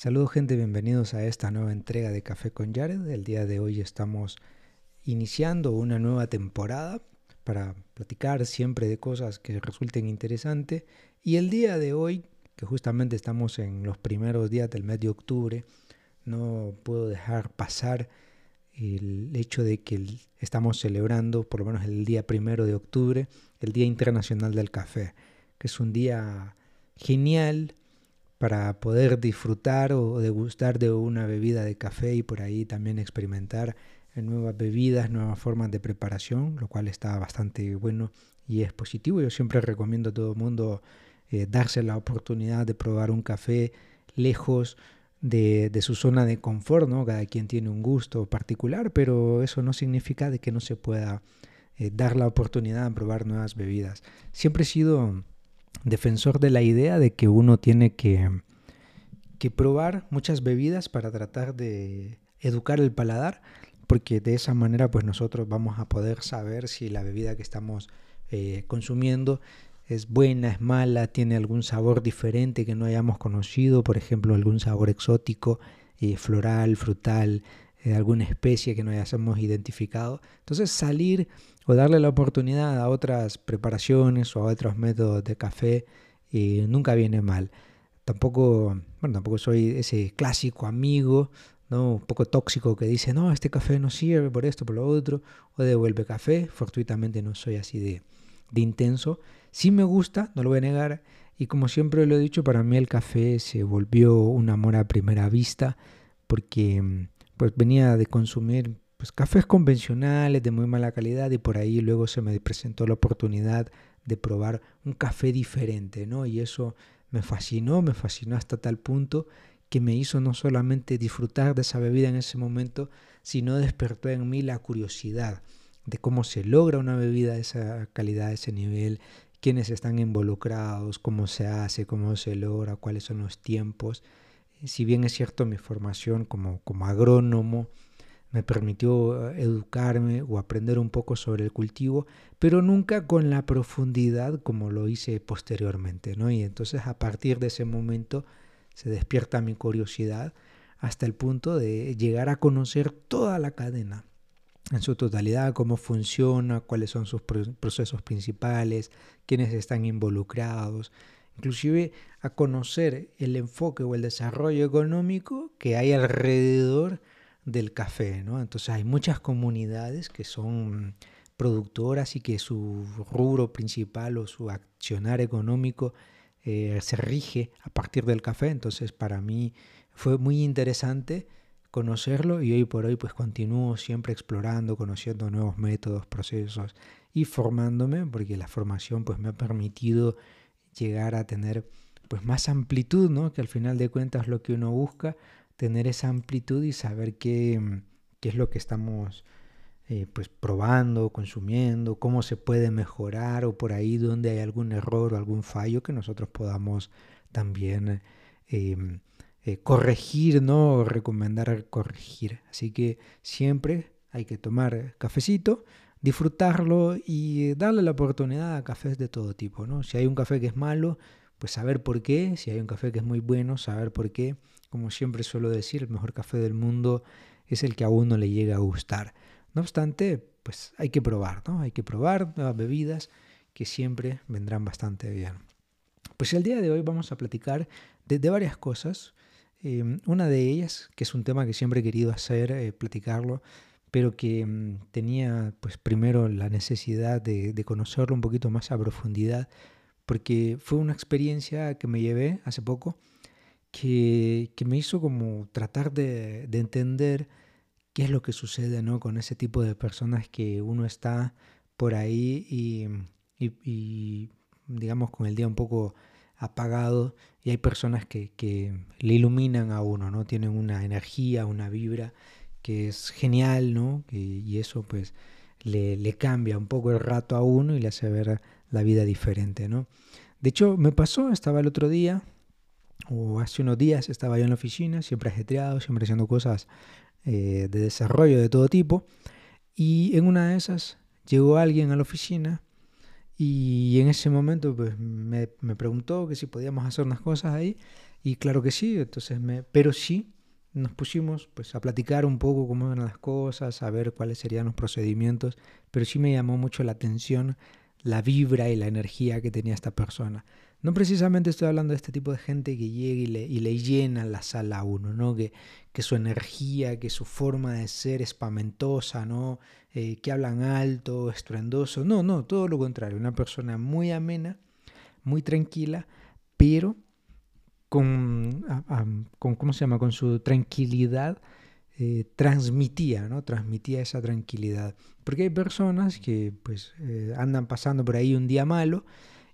Saludos gente, bienvenidos a esta nueva entrega de Café con Jared. El día de hoy estamos iniciando una nueva temporada para platicar siempre de cosas que resulten interesantes. Y el día de hoy, que justamente estamos en los primeros días del mes de octubre, no puedo dejar pasar el hecho de que estamos celebrando, por lo menos el día primero de octubre, el Día Internacional del Café, que es un día genial para poder disfrutar o degustar de una bebida de café y por ahí también experimentar nuevas bebidas, nuevas formas de preparación, lo cual está bastante bueno y es positivo. Yo siempre recomiendo a todo el mundo eh, darse la oportunidad de probar un café lejos de, su zona de confort, ¿no? Cada quien tiene un gusto particular, pero eso no significa de que no se pueda eh, dar la oportunidad de probar nuevas bebidas. Siempre he sido defensor de la idea de que uno tiene que, que probar muchas bebidas para tratar de educar el paladar, porque de esa manera pues nosotros vamos a poder saber si la bebida que estamos eh, consumiendo es buena, es mala, tiene algún sabor diferente que no hayamos conocido, por ejemplo algún sabor exótico, eh, floral, frutal, eh, alguna especie que no hayamos identificado. Entonces salir o darle la oportunidad a otras preparaciones o a otros métodos de café eh, nunca viene mal. Tampoco, bueno, tampoco soy ese clásico amigo, ¿no? un poco tóxico que dice, no, este café no sirve por esto, por lo otro, o devuelve café. Fortuitamente no soy así de, de intenso. Sí me gusta, no lo voy a negar, y como siempre lo he dicho, para mí el café se volvió un amor a primera vista, porque pues venía de consumir pues, cafés convencionales de muy mala calidad y por ahí luego se me presentó la oportunidad de probar un café diferente, ¿no? Y eso me fascinó, me fascinó hasta tal punto que me hizo no solamente disfrutar de esa bebida en ese momento, sino despertó en mí la curiosidad de cómo se logra una bebida de esa calidad, de ese nivel, quiénes están involucrados, cómo se hace, cómo se logra, cuáles son los tiempos si bien es cierto mi formación como, como agrónomo me permitió eh, educarme o aprender un poco sobre el cultivo, pero nunca con la profundidad como lo hice posteriormente, ¿no? Y entonces a partir de ese momento se despierta mi curiosidad hasta el punto de llegar a conocer toda la cadena en su totalidad, cómo funciona, cuáles son sus procesos principales, quiénes están involucrados, inclusive a conocer el enfoque o el desarrollo económico que hay alrededor del café. ¿no? Entonces hay muchas comunidades que son productoras y que su rubro principal o su accionar económico eh, se rige a partir del café. Entonces para mí fue muy interesante conocerlo y hoy por hoy pues continúo siempre explorando, conociendo nuevos métodos, procesos y formándome porque la formación pues me ha permitido llegar a tener pues más amplitud, ¿no? Que al final de cuentas lo que uno busca, tener esa amplitud y saber qué, qué es lo que estamos eh, pues probando, consumiendo, cómo se puede mejorar o por ahí donde hay algún error o algún fallo que nosotros podamos también em, eh, corregir, ¿no? O recomendar corregir. Así que siempre hay que tomar cafecito, disfrutarlo y darle la oportunidad a cafés de todo tipo, ¿no? Si hay un café que es malo, pues saber por qué, si hay un café que es muy bueno, saber por qué. Como siempre suelo decir, el mejor café del mundo es el que a uno le llega a gustar. No obstante, pues hay que probar, ¿no? Hay que probar nuevas bebidas que siempre vendrán bastante bien. Pues el día de hoy vamos a platicar de, varias cosas. Eh, una de ellas, que es un tema que siempre he querido hacer, eh, platicarlo, pero que mm, tenía pues primero la necesidad de, conocerlo un poquito más a profundidad, porque fue una experiencia que me llevé hace poco, que, me hizo como tratar de, entender qué es lo que sucede ¿no? con ese tipo de personas que uno está por ahí y, y, digamos con el día un poco apagado y hay personas que, que le iluminan a uno, ¿no? Tienen una energía, una vibra que es genial, ¿no? y eso pues le, cambia un poco el rato a uno y le hace ver la vida diferente, ¿no? De hecho, me pasó, estaba el otro día, o hace unos días estaba yo en la oficina, siempre ajetreado, siempre haciendo cosas eh, de desarrollo de todo tipo, y en una de esas llegó alguien a la oficina y en ese momento pues, me, me preguntó que si podíamos hacer unas cosas ahí, Y claro que sí, entonces me, pero sí nos pusimos pues a platicar un poco cómo eran las cosas, a ver cuáles serían los procedimientos, pero sí me llamó mucho la atención la vibra y la energía que tenía esta persona. No precisamente estoy hablando de este tipo de gente que llega y le, y le llena la sala a uno, ¿no? Que, que su energía, que su forma de ser espamentosa, ¿no? Eh, que hablan alto, estruendoso. No, no, todo lo contrario. Una persona muy amena, muy tranquila, pero con, con ¿cómo se llama? Con su tranquilidad eh, transmitía, ¿no? Transmitía esa tranquilidad. Porque hay personas que pues eh, andan pasando por ahí un día malo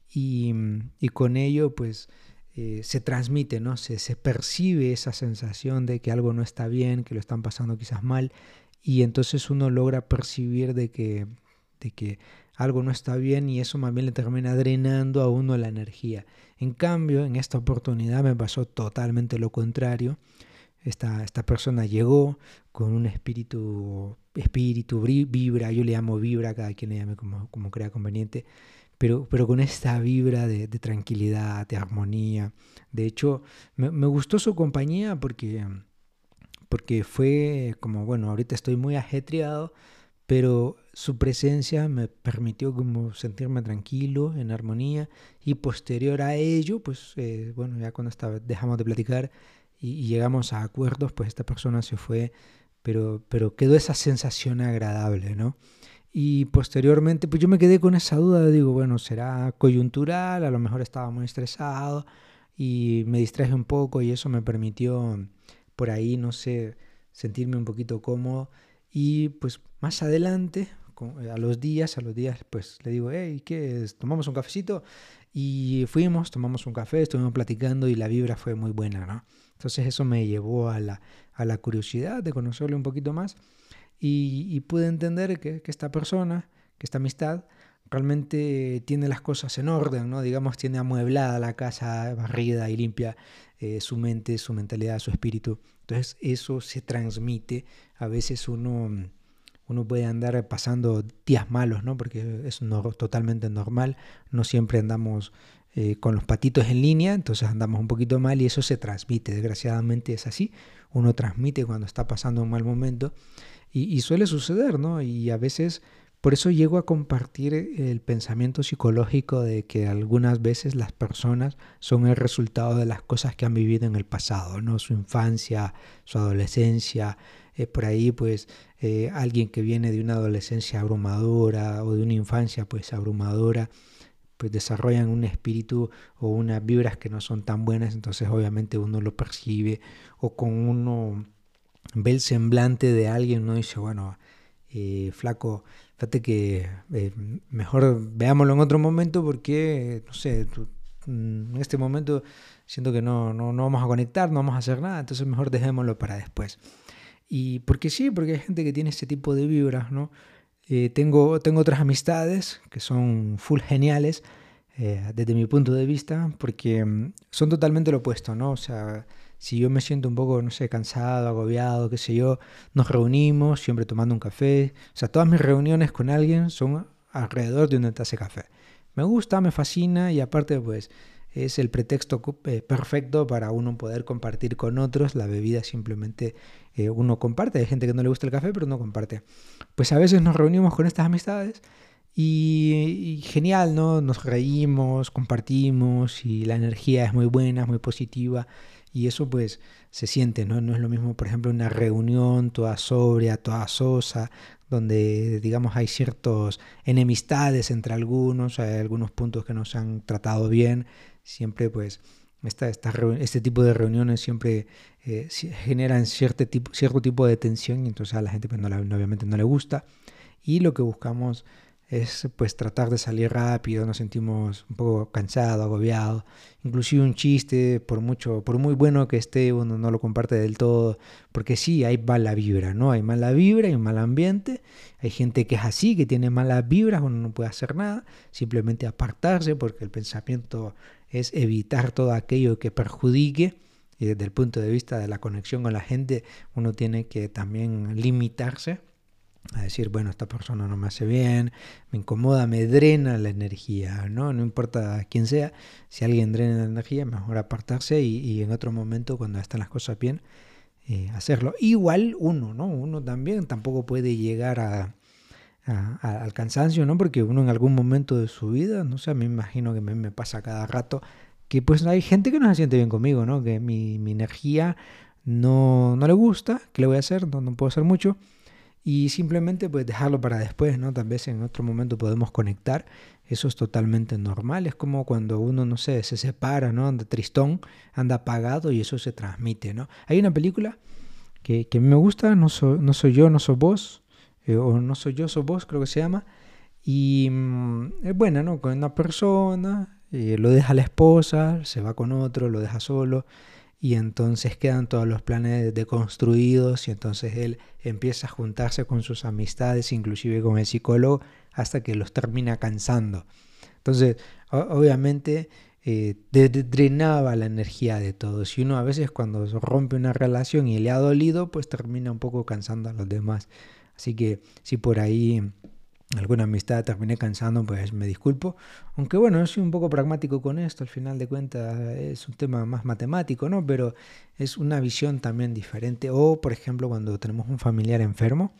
y, y con ello pues eh, se transmite, ¿no? Se, se, percibe esa sensación de que algo no está bien, que lo están pasando quizás mal y entonces uno logra percibir de que, de que algo no está bien y eso más bien le termina drenando a uno la energía. En cambio, en esta oportunidad me pasó totalmente lo contrario esta, esta persona llegó con un espíritu, espíritu, vibra, yo le llamo vibra, cada quien le llame como, como crea conveniente, pero, pero con esta vibra de, tranquilidad, de armonía. De hecho, me, gustó su compañía porque, porque fue como, bueno, ahorita estoy muy ajetreado, pero su presencia me permitió sentirme tranquilo, en armonía, y posterior a ello, pues eh, bueno, ya cuando estaba, dejamos de platicar, y, llegamos a acuerdos, pues esta persona se fue, pero, pero quedó esa sensación agradable, ¿no? Y posteriormente, pues yo me quedé con esa duda, digo, bueno, será coyuntural, a lo mejor estaba muy estresado y me distraje un poco y eso me permitió por ahí, no sé, sentirme un poquito cómodo. Y pues más adelante, a los días, a los días, pues le digo, hey, ¿qué? ¿Tomamos un cafecito? Y fuimos, tomamos un café, estuvimos platicando y la vibra fue muy buena, ¿no? Entonces eso me llevó a la, a la curiosidad de conocerle un poquito más y, pude entender que, esta persona, que esta amistad, realmente tiene las cosas en orden, ¿no? Digamos, tiene amueblada la casa, barrida y limpia eh, su mente, su mentalidad, su espíritu. Entonces eso se transmite. A veces uno, uno puede andar pasando días malos, ¿no? Porque es totalmente normal. No siempre andamos eh, con los patitos en línea, entonces andamos un poquito mal y eso se transmite, desgraciadamente es así, uno transmite cuando está pasando un mal momento y, suele suceder, ¿no? Y a veces por eso llego a compartir el pensamiento psicológico de que algunas veces las personas son el resultado de las cosas que han vivido en el pasado, ¿no? Su infancia, su adolescencia, eh, por ahí pues eh, alguien que viene de una adolescencia abrumadora o de una infancia pues abrumadora pues desarrollan un espíritu o unas vibras que no son tan buenas, entonces obviamente uno lo percibe o con uno ve el semblante de alguien, uno dice, bueno, eh, flaco, fíjate que mejor veámoslo en otro momento porque, no sé, mm, en este momento siento que no, no, no vamos a conectar, no vamos a hacer nada, entonces mejor dejémoslo para después. Y porque sí, porque hay gente que tiene ese tipo de vibras, ¿no? Eh, tengo, tengo otras amistades que son full geniales eh, desde mi punto de vista porque mm, son totalmente lo opuesto, ¿no? O sea, si yo me siento un poco, no sé, cansado, agobiado, qué sé yo, nos reunimos siempre tomando un café. O sea, todas mis reuniones con alguien son alrededor de una taza de café. Me gusta, me fascina y aparte pues es el pretexto eh, perfecto para uno poder compartir con otros. La bebida simplemente eh, uno comparte. Hay gente que no le gusta el café, pero no comparte. Pues a veces nos reunimos con estas amistades y, genial, ¿no? Nos reímos, compartimos y la energía es muy buena, es muy positiva. Y eso pues se siente, ¿no? No es lo mismo, por ejemplo, una reunión toda sobria, toda sosa, donde digamos hay ciertas enemistades entre algunos, hay algunos puntos que no se han tratado bien siempre pues esta, este tipo de reuniones siempre eh, generan cierto tipo, cierto tipo de tensión y entonces a la gente pues, no obviamente no le gusta y lo que buscamos es pues tratar de salir rápido, nos sentimos un poco cansados, agobiados, inclusive un chiste, por mucho, por muy bueno que esté, uno no lo comparte del todo, porque sí, hay mala vibra, ¿no? Hay mala vibra, hay un mal ambiente, hay gente que es así, que tiene malas vibras, uno no puede hacer nada, simplemente apartarse, porque el pensamiento es evitar todo aquello que perjudique, y desde el punto de vista de la conexión con la gente, uno tiene que también limitarse a decir, bueno, esta persona no me hace bien, me incomoda, me drena la energía, ¿no? No importa quién sea, si alguien drena la energía, mejor apartarse y, en otro momento, cuando están las cosas bien, eh, hacerlo. Igual uno, ¿no? Uno también tampoco puede llegar a, al cansancio, ¿no? Porque uno en algún momento de su vida, no sé, me imagino que me, me, pasa cada rato, que pues hay gente que no se siente bien conmigo, ¿no? Que mi, mi energía no, no le gusta, ¿qué le voy a hacer? No, no puedo hacer mucho y simplemente pues dejarlo para después, ¿no? Tal vez en otro momento podemos conectar, eso es totalmente normal, es como cuando uno, no sé, se separa, ¿no? Anda tristón, anda apagado y eso se transmite, ¿no? Hay una película que, que me gusta, no, no soy yo, no soy vos, eh, o no soy yo, soy vos, creo que se llama, y mm, es buena, ¿no? Con una persona, eh, lo deja la esposa, se va con otro, lo deja solo, y entonces quedan todos los planes deconstruidos y entonces él empieza a juntarse con sus amistades, inclusive con el psicólogo, hasta que los termina cansando. Entonces, obviamente, eh, drenaba la energía de todos y uno a veces cuando rompe una relación y le ha dolido, pues termina un poco cansando a los demás. Así que si por ahí alguna amistad terminé cansando, pues me disculpo. Aunque bueno, soy un poco pragmático con esto, al final de cuentas es un tema más matemático, ¿no? Pero es una visión también diferente. O, por ejemplo, cuando tenemos un familiar enfermo,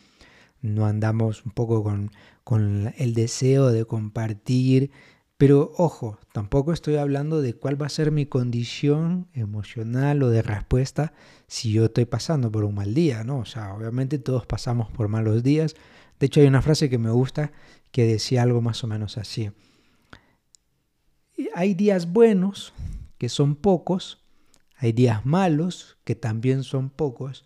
no andamos un poco con, con el deseo de compartir. Pero ojo, tampoco estoy hablando de cuál va a ser mi condición emocional o de respuesta si yo estoy pasando por un mal día, ¿no? O sea, obviamente todos pasamos por malos días, de hecho, hay una frase que me gusta que decía algo más o menos así. Hay días buenos, que son pocos, hay días malos, que también son pocos,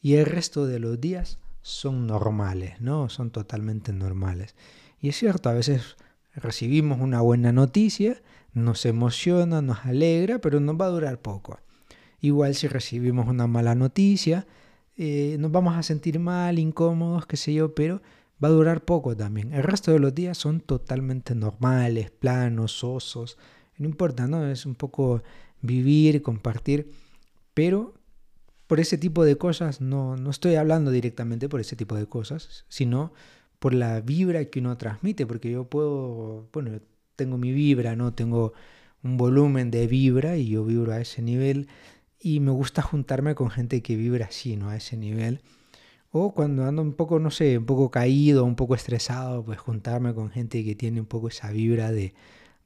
y el resto de los días son normales, ¿no? Son totalmente normales. Y es cierto, a veces recibimos una buena noticia, nos emociona, nos alegra, pero nos va a durar poco. Igual si recibimos una mala noticia, eh, nos vamos a sentir mal, incómodos, qué sé yo, pero va a durar poco también. El resto de los días son totalmente normales, planos, osos. No importa, ¿no? Es un poco vivir, compartir, pero por ese tipo de cosas, no, no estoy hablando directamente por ese tipo de cosas, sino por la vibra que uno transmite, porque yo puedo, bueno, tengo mi vibra, ¿no? Tengo un volumen de vibra y yo vibro a ese nivel y me gusta juntarme con gente que vibra así, ¿no? A ese nivel. O cuando ando un poco, no sé, un poco caído, un poco estresado, pues juntarme con gente que tiene un poco esa vibra de,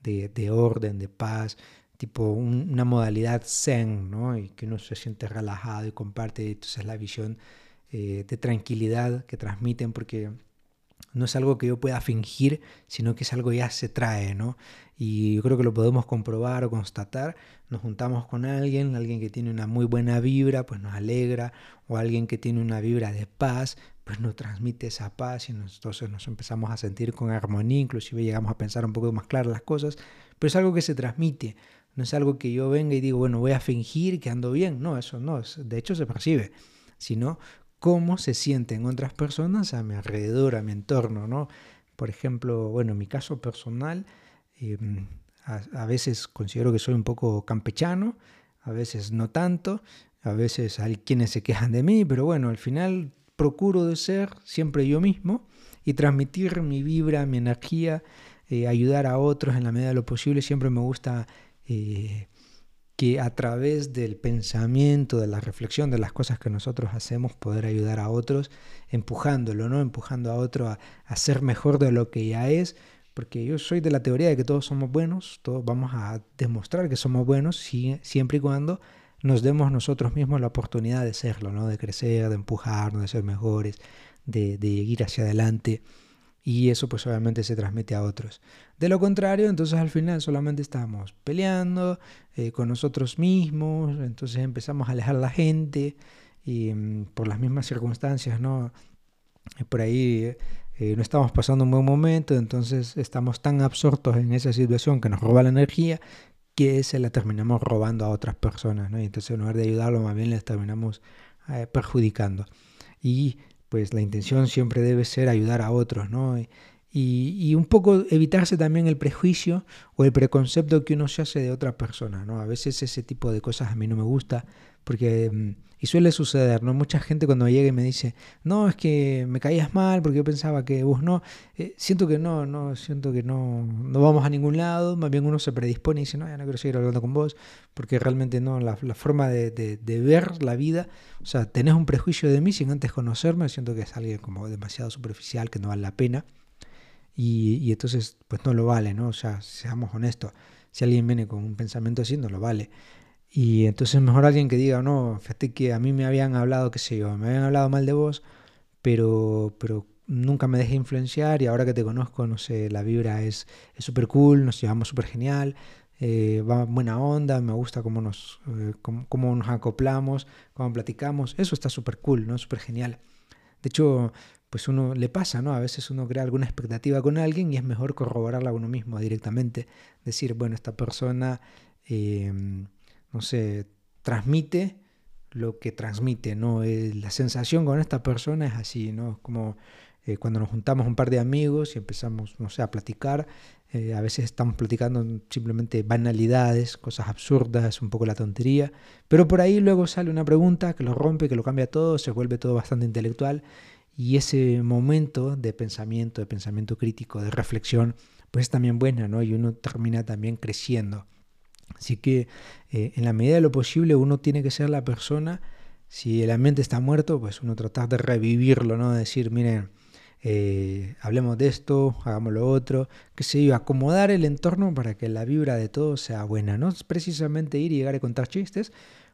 de, orden, de paz, tipo una modalidad zen, ¿no? Y que uno se siente relajado y comparte entonces la visión eh, de tranquilidad que transmiten, porque no es algo que yo pueda fingir, sino que es algo ya se trae, ¿no? Y yo creo que lo podemos comprobar o constatar. Nos juntamos con alguien, alguien que tiene una muy buena vibra, pues nos alegra, o alguien que tiene una vibra de paz, pues nos transmite esa paz y entonces nos empezamos a sentir con armonía, inclusive llegamos a pensar un poco más claras las cosas, pero es algo que se transmite, no es algo que yo venga y digo, bueno, voy a fingir que ando bien, no, eso no, de hecho se percibe, sino cómo se sienten otras personas a mi alrededor, a mi entorno, ¿no? Por ejemplo, bueno, en mi caso personal, em, a, veces considero que soy un poco campechano, a veces no tanto, a veces hay quienes se quejan de mí, pero bueno, al final procuro de ser siempre yo mismo y transmitir mi vibra, mi energía, eh, ayudar a otros en la medida de lo posible. Siempre me gusta eh, que a través del pensamiento, de la reflexión de las cosas que nosotros hacemos, poder ayudar a otros, empujándolo, ¿no? Empujando a otro a, a, ser mejor de lo que ya es, porque yo soy de la teoría de que todos somos buenos, todos vamos a demostrar que somos buenos siempre y cuando nos demos nosotros mismos la oportunidad de serlo, ¿no? De crecer, de empujarnos, de ser mejores, de, de ir hacia adelante y eso pues obviamente se transmite a otros. De lo contrario, entonces al final solamente estamos peleando eh, con nosotros mismos, entonces empezamos a alejar la gente y mm, por las mismas circunstancias, ¿no? Eh, por ahí eh, no estamos pasando un buen momento, entonces estamos tan absortos en esa situación que nos roba la energía que se la terminamos robando a otras personas, ¿no? Y entonces en lugar de ayudarlo, más bien les terminamos perjudicando. Y pues la intención siempre debe ser ayudar a otros, ¿no? Y, un poco evitarse también el prejuicio o el preconcepto que uno se hace de otra persona, ¿no? A veces ese tipo de cosas a mí no me gusta porque mm, y suele suceder, ¿no? Mucha gente cuando llega y me dice, no, es que me caías mal porque yo pensaba que vos no. Eh, siento que no, no, siento que no, no vamos a ningún lado. Más bien uno se predispone y dice, no, ya no quiero seguir hablando con vos, porque realmente no, la, forma de, ver la vida, o sea, tenés un prejuicio de mí sin antes conocerme, siento que es alguien como demasiado superficial, que no vale la pena. Y, y entonces, pues no lo vale, ¿no? O sea, seamos honestos. Si alguien viene con un pensamiento así, no lo vale. Y entonces mejor alguien que diga, no, fíjate que a mí me habían hablado, qué sé yo, me habían hablado mal de vos, pero, pero nunca me dejé influenciar y ahora que te conozco, no sé, la vibra es súper cool, nos llevamos súper genial, eh, va buena onda, me gusta cómo nos, eh, cómo, nos acoplamos, cómo platicamos, eso está súper cool, ¿no? Súper genial. De hecho, pues uno le pasa, ¿no? A veces uno crea alguna expectativa con alguien y es mejor corroborarla a uno mismo directamente. Decir, bueno, esta persona... Eh, no sé, transmite lo que transmite, ¿no? Eh, la sensación con esta persona es así, ¿no? Es como eh, cuando nos juntamos un par de amigos y empezamos, no sé, a platicar, eh, a veces estamos platicando simplemente banalidades, cosas absurdas, un poco la tontería, pero por ahí luego sale una pregunta que lo rompe, que lo cambia todo, se vuelve todo bastante intelectual y ese momento de pensamiento, de pensamiento crítico, de reflexión, pues es también buena, ¿no? Y uno termina también creciendo. Así que eh, en la medida de lo posible uno tiene que ser la persona, si el ambiente está muerto, pues uno tratar de revivirlo, ¿no? decir, miren, eh, hablemos de esto, hagamos lo otro, que sé yo, acomodar el entorno para que la vibra de todo sea buena, no es precisamente ir y llegar a contar chistes,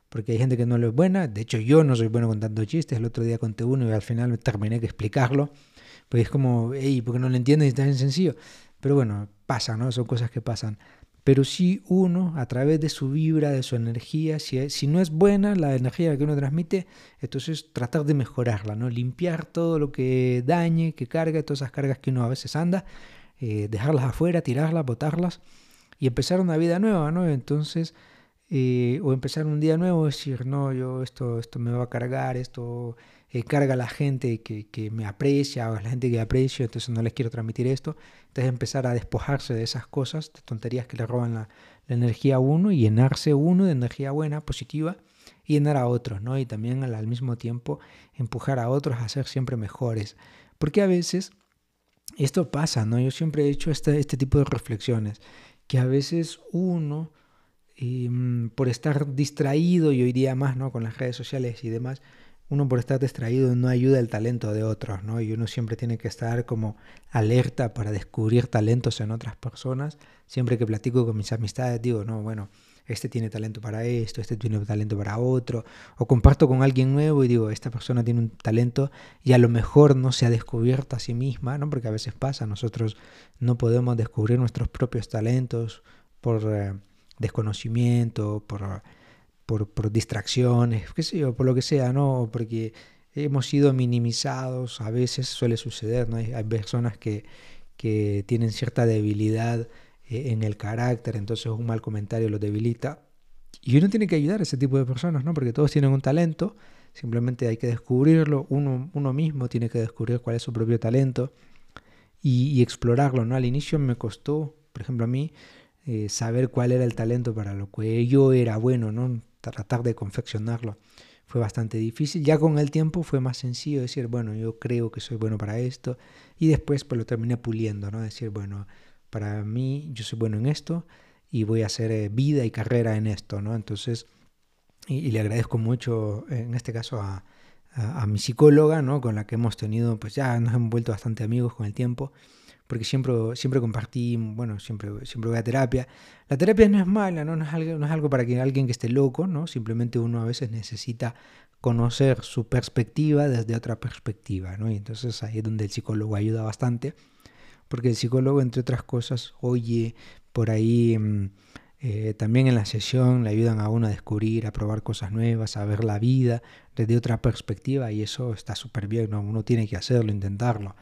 porque hay gente que no lo es buena, de hecho yo no soy bueno contando chistes, el otro día conté uno y al final terminé que explicarlo, pues es como, hey, porque no lo entiendes y está bien sencillo, pero bueno, pasa, ¿no? Son cosas que pasan pero si uno, a través de su vibra, de su energía, si, no es buena la energía que uno transmite, entonces tratar de mejorarla, ¿no? Limpiar todo lo que dañe, que cargue, todas esas cargas que uno a veces anda, eh, dejarlas afuera, tirarlas, botarlas y empezar una vida nueva, ¿no? Entonces, eh, o empezar un día nuevo, decir, no, yo esto, esto me va a cargar, esto eh, carga a la gente que, me aprecia o a la gente que aprecio, entonces no les quiero transmitir esto. Entonces empezar a despojarse de esas cosas, de tonterías que le roban la, energía a uno y llenarse uno de energía buena, positiva y llenar a otros, ¿no? Y también al, mismo tiempo empujar a otros a ser siempre mejores. Porque a veces esto pasa, ¿no? Yo siempre he hecho este, este tipo de reflexiones, que a veces uno, em, por estar distraído y hoy día más, ¿no? Con las redes sociales y demás, uno por estar distraído no ayuda el talento de otros, ¿no? Y uno siempre tiene que estar como alerta para descubrir talentos en otras personas. Siempre que platico con mis amistades digo, no, bueno, este tiene talento para esto, este tiene talento para otro, o comparto con alguien nuevo y digo, esta persona tiene un talento y a lo mejor no se ha descubierto a sí misma, ¿no? Porque a veces pasa, nosotros no podemos descubrir nuestros propios talentos por eh, desconocimiento, por por, distracciones, qué sé yo, por lo que sea, ¿no? Porque hemos sido minimizados, a veces suele suceder, ¿no? Hay, personas que, que, tienen cierta debilidad eh, en el carácter, entonces un mal comentario los debilita. Y uno tiene que ayudar a ese tipo de personas, ¿no? Porque todos tienen un talento, simplemente hay que descubrirlo, uno, uno mismo tiene que descubrir cuál es su propio talento y, y explorarlo, ¿no? Al inicio me costó, por ejemplo, a mí, eh, saber cuál era el talento para lo que yo era bueno, ¿no? Tratar de confeccionarlo fue bastante difícil. Ya con el tiempo fue más sencillo decir, bueno, yo creo que soy bueno para esto. Y después pues lo terminé puliendo, ¿no? Decir, bueno, para mí yo soy bueno en esto y voy a hacer eh, vida y carrera en esto, ¿no? Entonces, y, le agradezco mucho en este caso a, a, mi psicóloga, ¿no? Con la que hemos tenido, pues ya nos hemos vuelto bastante amigos con el tiempo porque siempre, siempre compartí, bueno, siempre, siempre voy a terapia. La terapia no es mala, ¿no? No, es algo, no es algo para que alguien que esté loco, ¿no? Simplemente uno a veces necesita conocer su perspectiva desde otra perspectiva, ¿no? Y entonces ahí es donde el psicólogo ayuda bastante, porque el psicólogo, entre otras cosas, oye, por ahí mm, eh, también en la sesión le ayudan a uno a descubrir, a probar cosas nuevas, a ver la vida desde otra perspectiva, y eso está súper bien, ¿no? Uno tiene que hacerlo, intentarlo.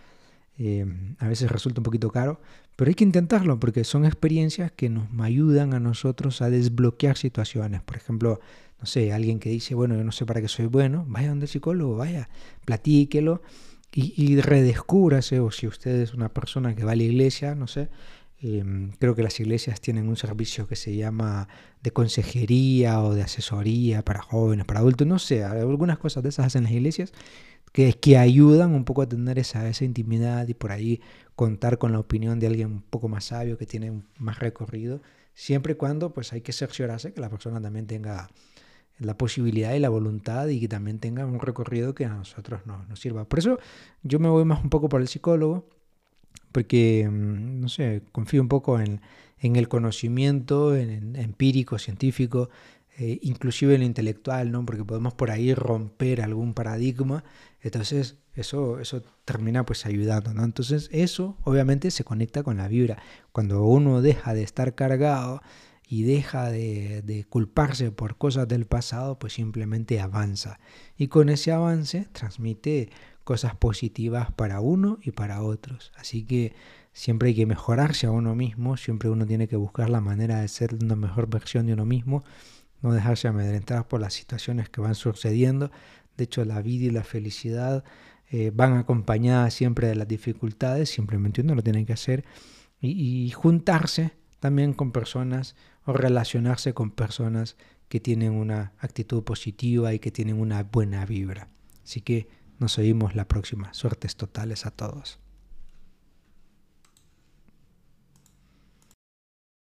Eh, a veces resulta un poquito caro, pero hay que intentarlo porque son experiencias que nos ayudan a nosotros a desbloquear situaciones. Por ejemplo, no sé, alguien que dice, bueno, yo no sé para qué soy bueno, vaya donde el psicólogo, vaya, platíquelo y, y redescúbrase, o si usted es una persona que va a la iglesia, no sé, Em, creo que las iglesias tienen un servicio que se llama de consejería o de asesoría para jóvenes, para adultos, no sé, algunas cosas de esas hacen las iglesias que, que ayudan un poco a tener esa, esa intimidad y por ahí contar con la opinión de alguien un poco más sabio que tiene más recorrido, siempre y cuando pues hay que cerciorarse que la persona también tenga la posibilidad y la voluntad y que también tenga un recorrido que a nosotros nos, nos sirva. Por eso yo me voy más un poco por el psicólogo, porque, mm, no sé, confío un poco en, en el conocimiento en, empírico, científico, eh, inclusive en lo intelectual, ¿no? Porque podemos por ahí romper algún paradigma, entonces eso, eso termina pues ayudando, ¿no? Entonces eso obviamente se conecta con la vibra. Cuando uno deja de estar cargado y deja de, de culparse por cosas del pasado, pues simplemente avanza. Y con ese avance transmite cosas positivas para uno y para otros. Así que siempre hay que mejorarse a uno mismo, siempre uno tiene que buscar la manera de ser una mejor versión de uno mismo, no dejarse amedrentar por las situaciones que van sucediendo. De hecho, la vida y la felicidad eh, van acompañadas siempre de las dificultades, simplemente uno lo tiene que hacer y, y juntarse también con personas o relacionarse con personas que tienen una actitud positiva y que tienen una buena vibra. Así que nos oímos la próxima. Suertes totales a todos.